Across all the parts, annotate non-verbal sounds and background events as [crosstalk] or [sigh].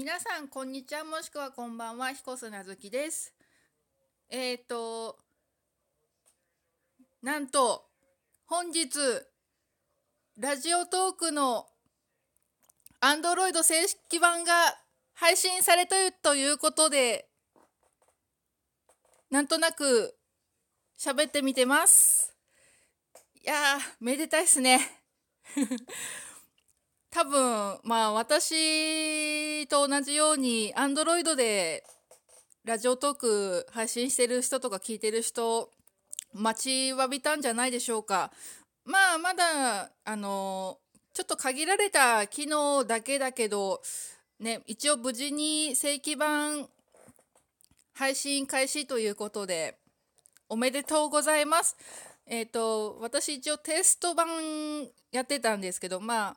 皆さんこんにちは。もしくはこんばんは。彦砂月です。えっ、ー、となんと本日ラジオトークのアンドロイド正式版が配信されたということでなんとなく喋ってみてます。いやーめでたいっすね。多分まあ私と同じように Android でラジオトーク配信してる人とか聞いてる人待ちわびたんじゃないでしょうか。まあまだあのちょっと限られた機能だけだけどね一応無事に正規版配信開始ということでおめでとうございます。えっ、ー、と私一応テスト版やってたんですけどまあ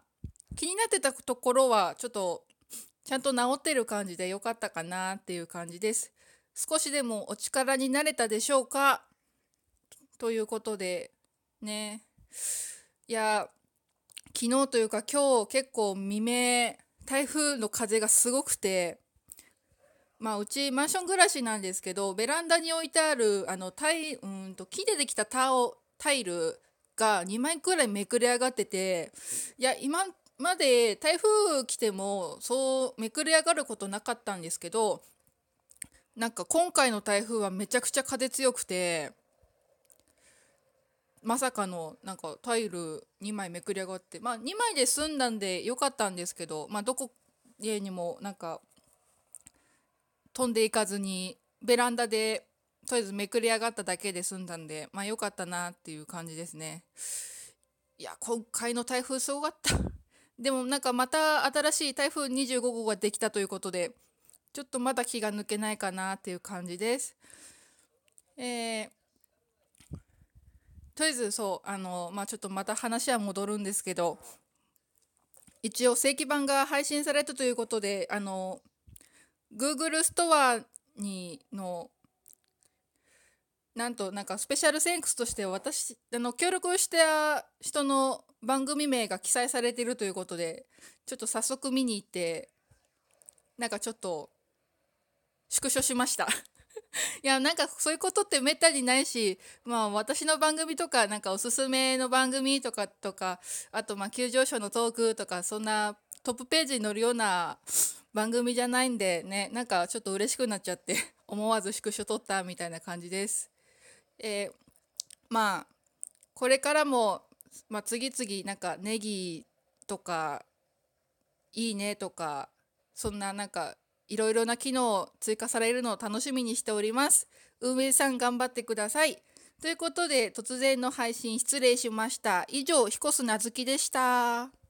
気になってたところはちょっとちゃんと治ってる感じで良かったかなっていう感じです。少しでもお力になれたでしょうか？ということでねいや昨日というか今日結構未明台風の風がすごくてまあうちマンション暮らしなんですけどベランダに置いてあるあのタイうんと木でできたタオタイルが2枚くらいめくれ上がってていや今まで台風来てもそうめくれ上がることなかったんですけどなんか今回の台風はめちゃくちゃ風強くてまさかのなんかタイル2枚めくり上がってまあ2枚で済んだんでよかったんですけどまあどこ家にもなんか飛んでいかずにベランダでとりあえずめくり上がっただけで済んだんでまあよかったなっていう感じですね。いや今回の台風すごかった。でもなんかまた新しい台風25号ができたということでちょっとまだ気が抜けないかなっていう感じです。えー、とりあえずそうあのまあちょっとまた話は戻るんですけど一応正規版が配信されたということであの Google ストアにのなんとなんかスペシャルセンクスとして私あの協力した人の番組名が記載されてるということでちょっと早速見に行ってなんかちょっと縮小しました [laughs] いやなんかそういうことってめったにないしまあ私の番組とかなんかおすすめの番組とかとかあとまあ急上昇のトークとかそんなトップページに載るような番組じゃないんでねなんかちょっと嬉しくなっちゃって [laughs] 思わず縮小取ったみたいな感じです。えー、まあこれからも、まあ、次々なんかネギとかいいねとかそんななんかいろいろな機能追加されるのを楽しみにしております。運営さん頑張ってください。ということで突然の配信失礼しました。以上彦砂月でした。